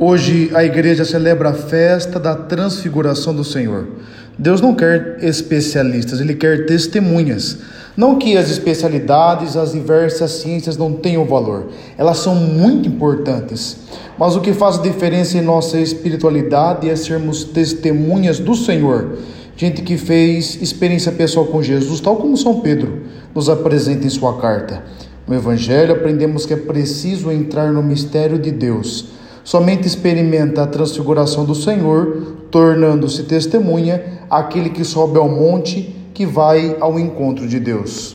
Hoje a igreja celebra a festa da transfiguração do Senhor. Deus não quer especialistas, ele quer testemunhas. Não que as especialidades, as diversas ciências não tenham valor, elas são muito importantes. Mas o que faz diferença em nossa espiritualidade é sermos testemunhas do Senhor. Gente que fez experiência pessoal com Jesus, tal como São Pedro nos apresenta em sua carta. No Evangelho aprendemos que é preciso entrar no mistério de Deus somente experimenta a transfiguração do Senhor, tornando-se testemunha aquele que sobe ao monte que vai ao encontro de Deus.